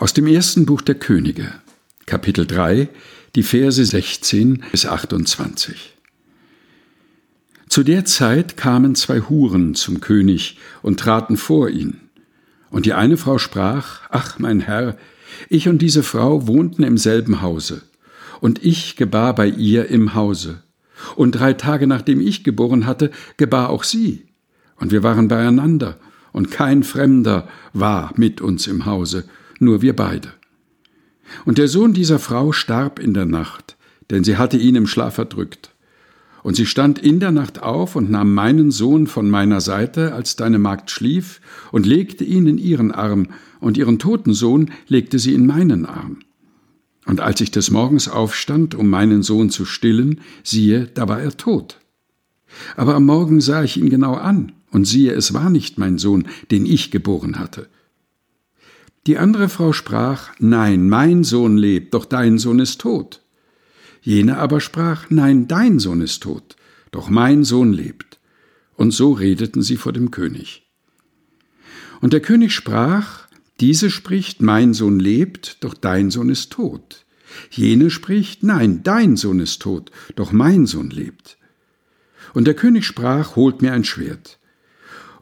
Aus dem ersten Buch der Könige, Kapitel 3, die Verse 16 bis 28. Zu der Zeit kamen zwei Huren zum König und traten vor ihn. Und die eine Frau sprach, Ach, mein Herr, ich und diese Frau wohnten im selben Hause, und ich gebar bei ihr im Hause. Und drei Tage nachdem ich geboren hatte, gebar auch sie. Und wir waren beieinander, und kein Fremder war mit uns im Hause, nur wir beide. Und der Sohn dieser Frau starb in der Nacht, denn sie hatte ihn im Schlaf erdrückt. Und sie stand in der Nacht auf und nahm meinen Sohn von meiner Seite, als deine Magd schlief, und legte ihn in ihren Arm, und ihren toten Sohn legte sie in meinen Arm. Und als ich des Morgens aufstand, um meinen Sohn zu stillen, siehe, da war er tot. Aber am Morgen sah ich ihn genau an, und siehe, es war nicht mein Sohn, den ich geboren hatte. Die andere Frau sprach, Nein, mein Sohn lebt, doch dein Sohn ist tot. Jene aber sprach, Nein, dein Sohn ist tot, doch mein Sohn lebt. Und so redeten sie vor dem König. Und der König sprach, diese spricht, mein Sohn lebt, doch dein Sohn ist tot. Jene spricht, nein, dein Sohn ist tot, doch mein Sohn lebt. Und der König sprach, holt mir ein Schwert.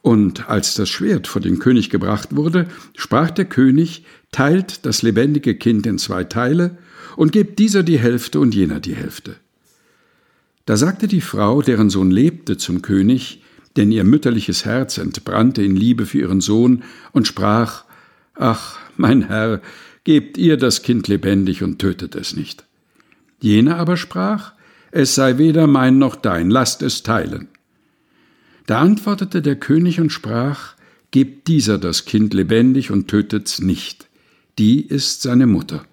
Und als das Schwert vor den König gebracht wurde, sprach der König, teilt das lebendige Kind in zwei Teile und gebt dieser die Hälfte und jener die Hälfte. Da sagte die Frau, deren Sohn lebte, zum König, denn ihr mütterliches Herz entbrannte in Liebe für ihren Sohn, und sprach, Ach, mein Herr, gebt ihr das Kind lebendig und tötet es nicht. Jener aber sprach, Es sei weder mein noch dein, lasst es teilen. Da antwortete der König und sprach, Gebt dieser das Kind lebendig und tötet's nicht, die ist seine Mutter.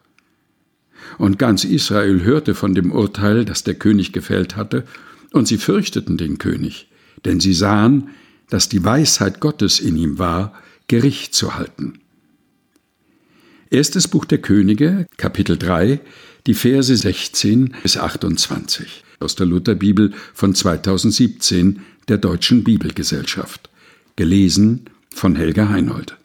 Und ganz Israel hörte von dem Urteil, das der König gefällt hatte, und sie fürchteten den König, denn sie sahen, dass die Weisheit Gottes in ihm war, Gericht zu halten. Erstes Buch der Könige, Kapitel 3, die Verse 16 bis 28 aus der Lutherbibel von 2017 der Deutschen Bibelgesellschaft. Gelesen von Helga Heinold.